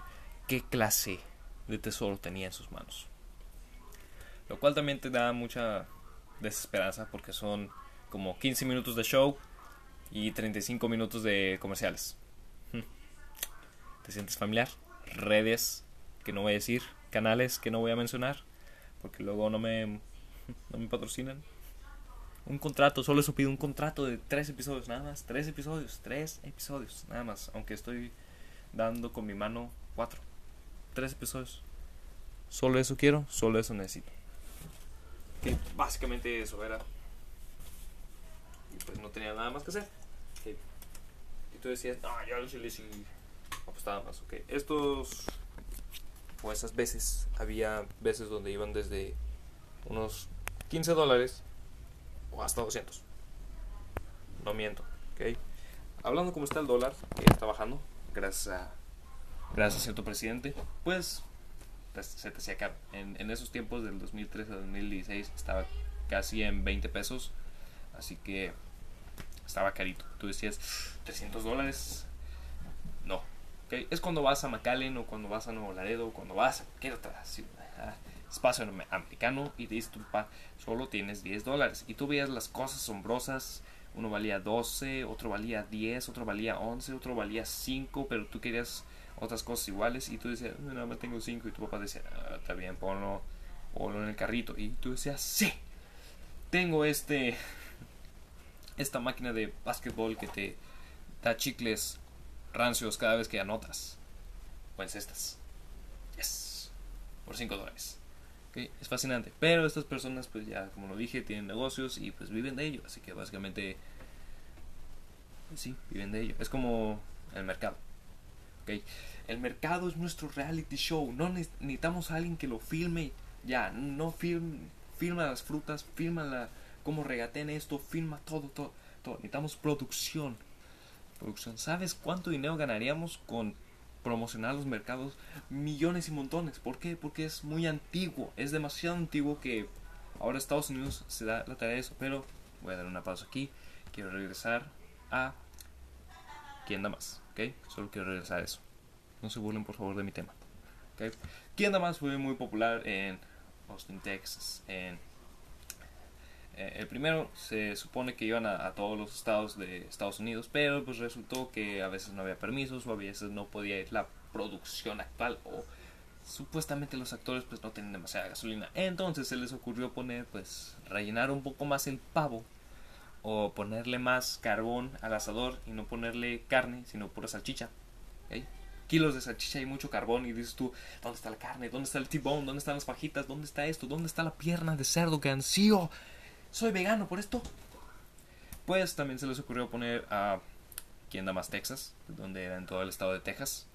qué clase de tesoro tenía en sus manos. Lo cual también te da mucha desesperanza porque son como 15 minutos de show y 35 minutos de comerciales. ¿Te sientes familiar? Redes que no voy a decir, canales que no voy a mencionar, porque luego no me, no me patrocinan. Un contrato, solo eso pido un contrato de tres episodios, nada más. Tres episodios, tres episodios, nada más. Aunque estoy dando con mi mano cuatro. Tres episodios. Solo eso quiero, solo eso necesito. Que básicamente eso era. Pues no tenía nada más que hacer. Y tú decías, ah, ya lo sí apostaba más. Ok, estos. O esas veces, había veces donde iban desde unos 15 dólares o hasta 200. No miento, ok. Hablando como está el dólar, que está bajando, gracias a, gracias a cierto presidente, pues se te hacía caro. En, en esos tiempos del 2013 a 2016 estaba casi en 20 pesos, así que estaba carito. Tú decías 300 dólares, no. Es cuando vas a McAllen o cuando vas a Nuevo Laredo o cuando vas a cualquier otra espacio americano y dices tu solo tienes 10 dólares. Y tú veías las cosas asombrosas. Uno valía 12, otro valía 10, otro valía 11, otro valía 5, pero tú querías otras cosas iguales y tú decías, no, más tengo 5 y tu papá decía, ah, está bien, ponlo, ponlo en el carrito. Y tú decías, sí, tengo este, esta máquina de básquetbol que te da chicles rancios cada vez que anotas. Pues estas. Yes. Por 5 dólares. Es fascinante. Pero estas personas, pues ya, como lo dije, tienen negocios y pues viven de ello. Así que básicamente, pues sí, viven de ello. Es como el mercado. ¿Okay? El mercado es nuestro reality show. No necesitamos a alguien que lo filme. Ya, no film, filma las frutas, filma la, cómo regatean esto, filma todo, todo, todo. Necesitamos producción. Producción. ¿Sabes cuánto dinero ganaríamos con promocionar los mercados millones y montones. ¿Por qué? Porque es muy antiguo, es demasiado antiguo que ahora Estados Unidos se da la tarea de eso. Pero voy a dar una pausa aquí. Quiero regresar a quién da más, ¿ok? Solo quiero regresar a eso. No se burlen por favor de mi tema. ¿okay? ¿Quién da más fue muy popular en Austin, Texas, en eh, el primero se supone que iban a, todos los estados de Estados Unidos, pero pues resultó que a veces no había permisos o a veces no podía ir la producción actual o supuestamente los actores pues no tienen demasiada gasolina. Entonces se les ocurrió poner pues rellenar un poco más el pavo o ponerle más carbón al asador y no ponerle carne sino pura salchicha. Kilos de salchicha y mucho carbón y dices tú, ¿dónde está la carne? ¿Dónde está el tibón? ¿Dónde están las fajitas? ¿Dónde está esto? ¿Dónde está la pierna de cerdo que ansío? Soy vegano por esto. Pues también se les ocurrió poner a quien da más Texas, donde era en todo el estado de Texas.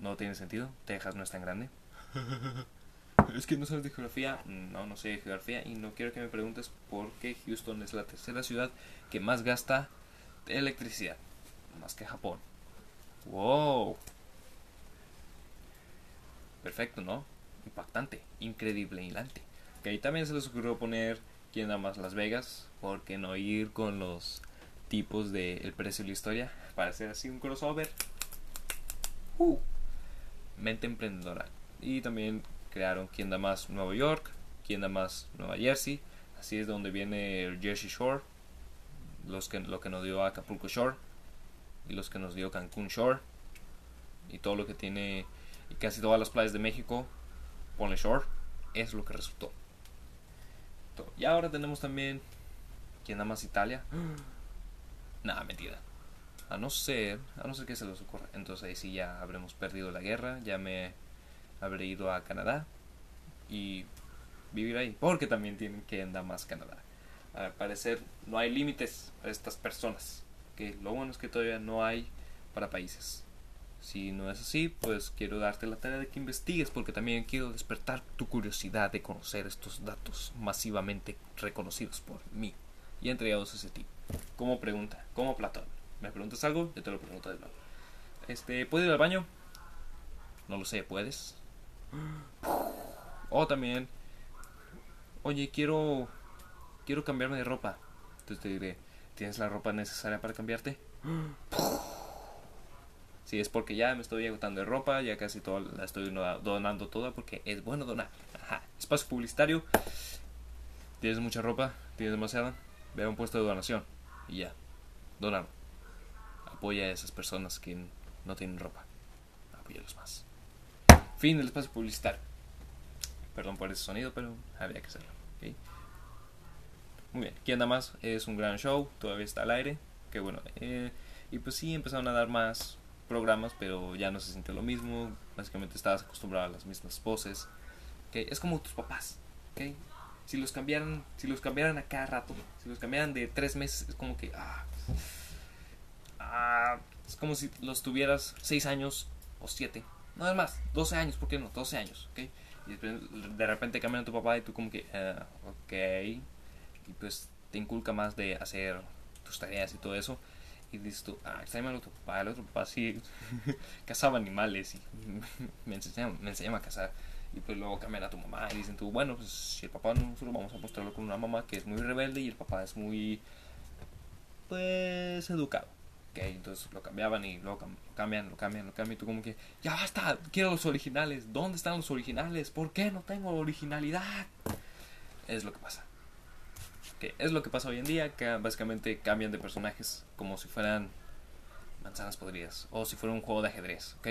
No tiene sentido, Texas no es tan grande. es que no sabes de geografía, no, no sé de geografía y no quiero que me preguntes por qué Houston es la tercera ciudad que más gasta electricidad, más que Japón. Wow. Perfecto, ¿no? Impactante, increíble, hilante. Que ahí también se les ocurrió poner quién da más Las Vegas, ¿por qué no ir con los tipos de El precio y la historia para hacer así un crossover? Uh, mente emprendedora. Y también crearon quién da más Nueva York, quién da más Nueva Jersey, así es donde viene el Jersey Shore, los que, lo que nos dio Acapulco Shore y los que nos dio Cancún Shore y todo lo que tiene y casi todas las playas de México, ponle Shore, es lo que resultó. Y ahora tenemos también. ¿Quién da más Italia? Nada, mentira. A no ser. A no ser que se les ocurra. Entonces ahí sí ya habremos perdido la guerra. Ya me habré ido a Canadá. Y vivir ahí. Porque también tienen que dar más Canadá. Al parecer no hay límites para estas personas. Que lo bueno es que todavía no hay para países. Si no es así, pues quiero darte la tarea de que investigues porque también quiero despertar tu curiosidad de conocer estos datos masivamente reconocidos por mí y entregados a ese tipo. Como pregunta, como Platón. ¿Me preguntas algo? Yo te lo pregunto de nuevo. Este, ¿puedo ir al baño? No lo sé, ¿puedes? O también, oye, quiero quiero cambiarme de ropa. Entonces te diré, ¿tienes la ropa necesaria para cambiarte? Si es porque ya me estoy agotando de ropa, ya casi toda la estoy donando toda porque es bueno donar. Ajá. Espacio publicitario. Tienes mucha ropa, tienes demasiada. Ve a un puesto de donación y ya. Donar. Apoya a esas personas que no tienen ropa. los más. Fin del espacio publicitario. Perdón por ese sonido, pero había que hacerlo. Muy bien. ¿Quién da más? Es un gran show. Todavía está al aire. Que bueno. Eh, y pues sí, empezaron a dar más programas, pero ya no se siente lo mismo. Básicamente estabas acostumbrado a las mismas poses. ¿okay? Es como tus papás. ¿okay? Si los cambiaran, si los cambiaran a cada rato, si los cambiaran de tres meses, es como que ah, ah, es como si los tuvieras seis años o siete. No es más, 12 años, ¿por qué no? 12 años, ¿ok? Y de repente cambian tu papá y tú como que, uh, ok. Y pues te inculca más de hacer tus tareas y todo eso. Y dices tú, ah, extrañame al otro papá. El otro papá sí cazaba animales y me enseñaba, me enseñaba a cazar. Y pues luego cambian a tu mamá y dicen tú, bueno, pues si el papá no, solo vamos a mostrarlo con una mamá que es muy rebelde y el papá es muy, pues, educado entonces lo cambiaban y luego lo cambian, lo cambian, lo cambian. Y tú como que, ya basta, quiero los originales. ¿Dónde están los originales? ¿Por qué no tengo originalidad? Es lo que pasa. Que es lo que pasa hoy en día, que básicamente cambian de personajes como si fueran manzanas podridas. O si fuera un juego de ajedrez, ¿ok?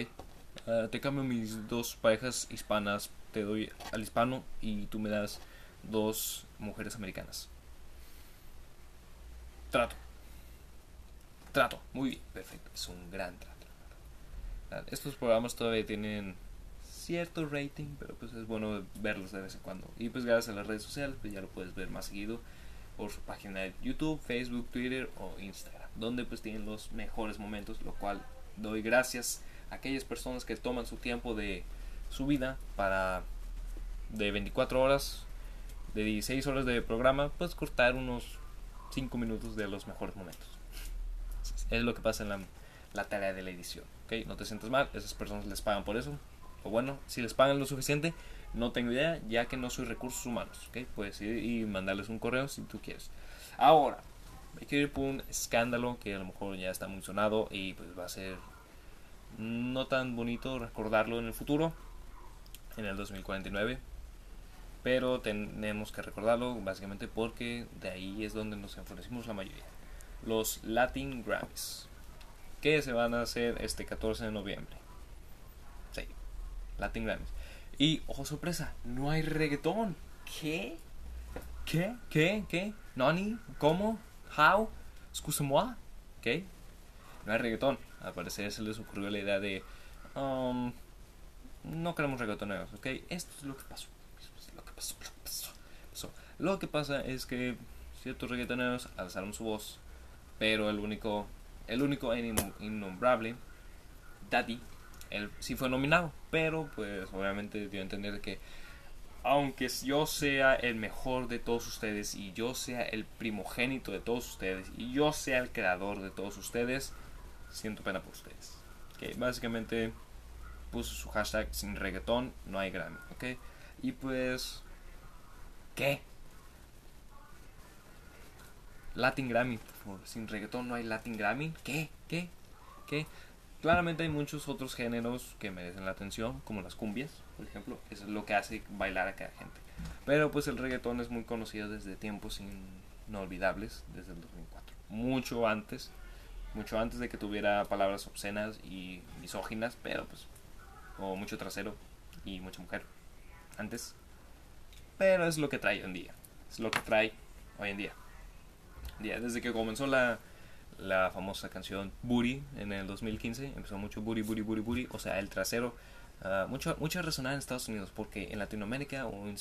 Ah, te cambio mis dos parejas hispanas, te doy al hispano y tú me das dos mujeres americanas. Trato. Trato, muy bien, perfecto, es un gran trato. Estos programas todavía tienen cierto rating, pero pues es bueno verlos de vez en cuando. Y pues gracias a las redes sociales, pues ya lo puedes ver más seguido por su página de YouTube, Facebook, Twitter o Instagram, donde pues tienen los mejores momentos, lo cual doy gracias a aquellas personas que toman su tiempo de su vida para de 24 horas, de 16 horas de programa, pues cortar unos 5 minutos de los mejores momentos. Es lo que pasa en la, tarea de la edición. ¿okay? No te sientes mal, esas personas les pagan por eso. O bueno, si les pagan lo suficiente, no tengo idea, ya que no soy recursos humanos. ¿okay? Puedes ir y mandarles un correo si tú quieres. Ahora, hay que ir por un escándalo que a lo mejor ya está muy sonado y pues va a ser no tan bonito recordarlo en el futuro, en el 2049. Pero tenemos que recordarlo básicamente porque de ahí es donde nos enfurecimos la mayoría los Latin Grammys, que se van a hacer este 14 de noviembre. Sí, Latin Grammys. Y, ojo sorpresa, no hay reggaetón. ¿Qué? ¿Qué? ¿Qué? ¿Qué? ¿Nani? ¿Cómo? ¿How? ¿Excuse-moi? ¿Qué? No hay reggaetón. Al parecer se les ocurrió la idea de... Um, no queremos reggaetoneros, ¿ok? Esto es lo que pasó. lo que pasó, lo que pasó. Lo que pasa es que ciertos reggaetoneros alzaron su voz pero el único, el único innombrable, Daddy, él sí fue nominado, pero pues obviamente dio a entender que aunque yo sea el mejor de todos ustedes y yo sea el primogénito de todos ustedes y yo sea el creador de todos ustedes, siento pena por ustedes. Que básicamente puso su hashtag sin reggaetón, no hay Grammy, ¿ok? Y pues, ¿qué? Latin Grammy, Sin reggaetón no hay Latin Grammy. ¿Qué? ¿Qué? ¿Qué? Claramente hay muchos otros géneros que merecen la atención, como las cumbias, por ejemplo. Eso es lo que hace bailar a cada gente. Pero pues el reggaetón es muy conocido desde tiempos inolvidables, desde el 2004. Mucho antes, mucho antes de que tuviera palabras obscenas y misóginas, pero pues, o mucho trasero y mucha mujer. Antes. Pero es lo que trae hoy en día. Es lo que trae hoy en día desde que comenzó la, la famosa canción Booty en el 2015, empezó mucho Booty, Booty, Booty, Booty, o sea, el trasero. Uh, mucho, resonar en Estados Unidos porque en Latinoamérica o, en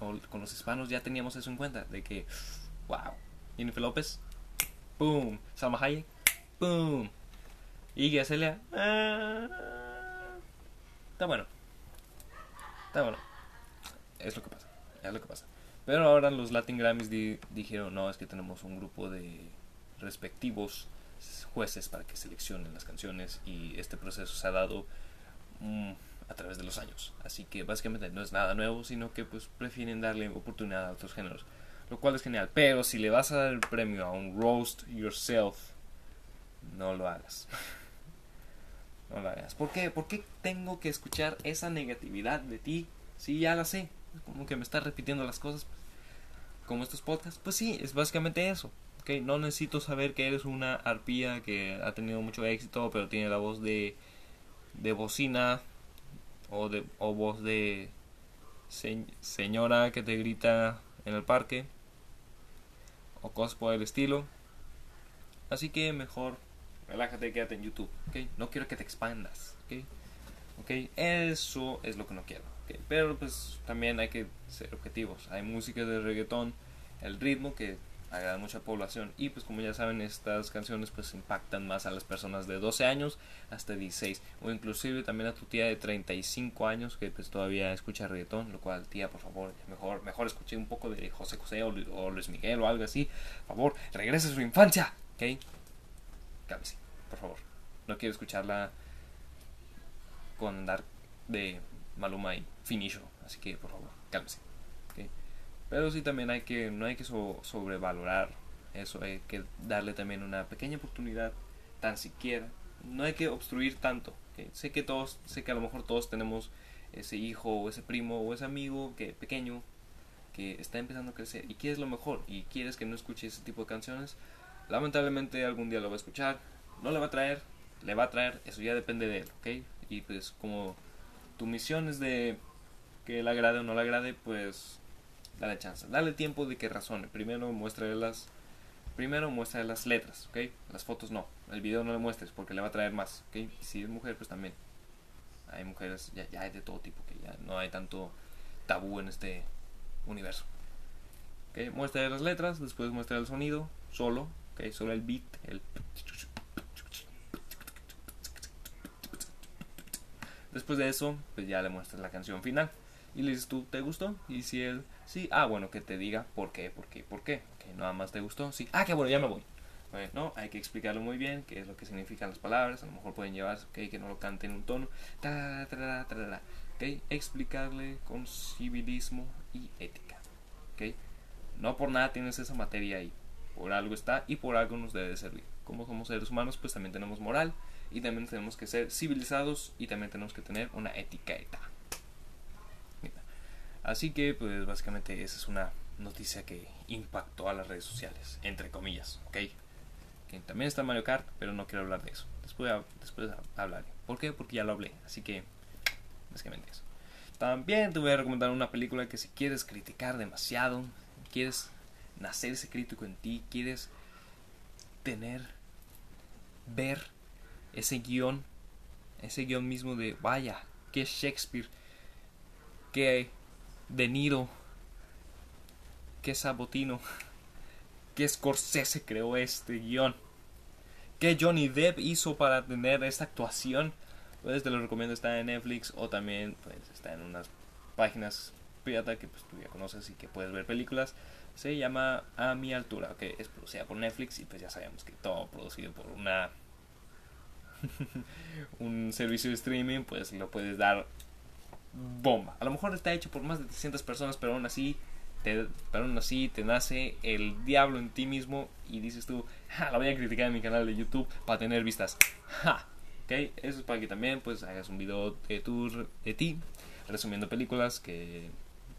o con los hispanos ya teníamos eso en cuenta de que, wow, Jennifer López, boom, Salma Hayek, boom, y Azalea, ah, está bueno, está bueno, es lo que pasa, es lo que pasa. Pero ahora los Latin Grammys dijeron, no, es que tenemos un grupo de respectivos jueces para que seleccionen las canciones y este proceso se ha dado mm, a través de los años. Así que básicamente no es nada nuevo, sino que pues prefieren darle oportunidad a otros géneros. Lo cual es genial. Pero si le vas a dar el premio a un roast yourself, no lo hagas. no lo hagas. ¿Por qué? ¿Por qué tengo que escuchar esa negatividad de ti si ya la sé? como que me está repitiendo las cosas, pues, como estos podcasts. Pues sí, es básicamente eso. Okay, no necesito saber que eres una arpía que ha tenido mucho éxito, pero tiene la voz de, de bocina o, de, o voz de señora que te grita en el parque o cosas por el estilo. Así que mejor relájate, quédate en YouTube, ¿ok? No quiero que te expandas, ¿ok? ¿ok? Eso es lo que no quiero. Pero pues también hay que ser objetivos. Hay música de reggaetón, el ritmo que agrada a mucha población. Y pues como ya saben estas canciones pues impactan más a las personas de 12 años hasta 16 o inclusive también a tu tía de 35 años que pues todavía escucha reggaetón lo cual tía por favor mejor mejor escuche un poco de José José o, Luis Miguel o algo así. Por favor regrese a su infancia ok cálmese por favor. No quiero escucharla con andar de Maluma y Finicho así que por favor cálmese pero sí también hay que, no hay que sobrevalorar eso, hay que darle también una pequeña oportunidad, tan siquiera. No hay que obstruir tanto. Sé que todos, sé que a lo mejor todos tenemos ese hijo o ese primo o ese amigo que pequeño que está empezando a crecer y quieres lo mejor y quieres que no escuche ese tipo de canciones, lamentablemente algún día lo va a escuchar, no le va a traer, le va a traer, eso ya depende de él, ¿ok? Y pues como tu misión es de que le agrade o no le agrade, pues dale chance, dale tiempo de que razone. Primero muéstrale las, primero muéstrale las letras, ¿ok? Las fotos no, el video no le muestres porque le va a traer más, ¿ok? si es mujer, pues también. Hay mujeres, ya, ya hay de todo tipo, que ya no hay tanto tabú en este universo. ¿Ok? Muéstrale las letras, después muestra el sonido, solo, ¿ok? Solo el beat, el... Después de eso, pues ya le muestras la canción final. Y le dices tú, ¿te gustó? Y si él, sí, ah, bueno, que te diga por qué, por qué, por qué. Que nada más te gustó, sí, ah, que bueno, ya me voy. Bueno, hay que explicarlo muy bien, qué es lo que significan las palabras. A lo mejor pueden llevarse, ok, que no lo cante en un tono. ok, explicarle con civilismo y ética. Ok, no por nada tienes esa materia ahí. Por algo está y por algo nos debe servir. Como somos seres humanos, pues también tenemos moral y también tenemos que ser civilizados y también tenemos que tener una etiqueta. Así que, pues básicamente esa es una noticia que impactó a las redes sociales, entre comillas, ¿ok? Que también está Mario Kart, pero no quiero hablar de eso. Después, después hablaré. ¿Por qué? Porque ya lo hablé, así que básicamente eso. También te voy a recomendar una película que si quieres criticar demasiado, quieres nacer ese crítico en ti, quieres tener, ver ese guion, ese guion mismo de, vaya, que Shakespeare, que de Niro, que Sabotino, que Scorsese creó este guion, que Johnny Depp hizo para tener esta actuación. Pues te lo recomiendo, está en Netflix o también pues, está en unas páginas pirata que pues, tú ya conoces y que puedes ver películas. Se llama A mi altura, que es producida por Netflix y pues ya sabemos que todo producido por una un servicio de streaming, pues lo puedes dar bomba. A lo mejor está hecho por más de 300 personas, pero aún así te, pero aún así te nace el diablo en ti mismo y dices tú, la voy a criticar en mi canal de YouTube para tener vistas. Ja. ¿Okay? Eso es para que también pues hagas un video de, tu, de ti resumiendo películas que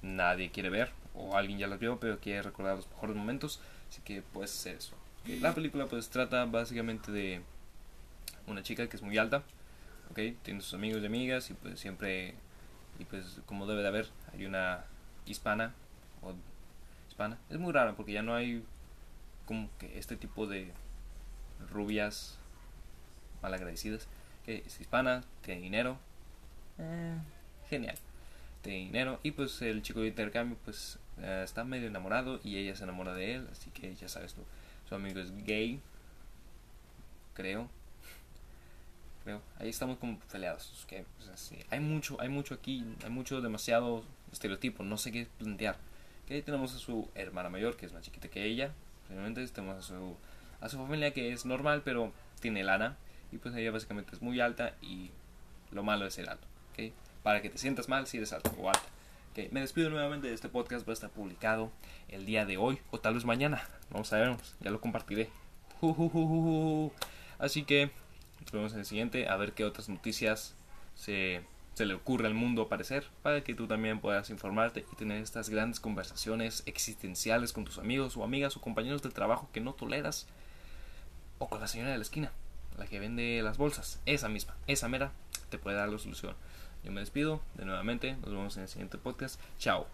nadie quiere ver o alguien ya las vio pero quiere recordar los mejores momentos. Así que puedes hacer eso. La película pues trata básicamente de una chica que es muy alta. ¿okay? Tiene sus amigos y amigas y pues siempre y pues como debe de haber hay una hispana o hispana. Es muy raro porque ya no hay como que este tipo de rubias malagradecidas. Que es hispana tiene dinero. Eh, genial. Tiene dinero y pues el chico de intercambio pues eh, está medio enamorado y ella se enamora de él así que ya sabes tú. Su amigo es gay creo ahí estamos como peleados. Que, pues, hay mucho, hay mucho aquí, hay mucho demasiado estereotipo, no sé qué plantear. Que ahí tenemos a su hermana mayor, que es más chiquita que ella. Realmente tenemos a su, a su familia que es normal, pero tiene lana. Y pues ella básicamente es muy alta y lo malo es ser alto. ¿okay? Para que te sientas mal si eres alto o alta. Okay, me despido nuevamente de este podcast, va a estar publicado el día de hoy o tal vez mañana. Vamos a ver, ya lo compartiré. Así que nos vemos en el siguiente a ver qué otras noticias se, se le ocurre al mundo aparecer para que tú también puedas informarte y tener estas grandes conversaciones existenciales con tus amigos o amigas o compañeros de trabajo que no toleras o con la señora de la esquina, la que vende las bolsas, esa misma, esa mera te puede dar la solución. Yo me despido de nuevamente, nos vemos en el siguiente podcast. Chao.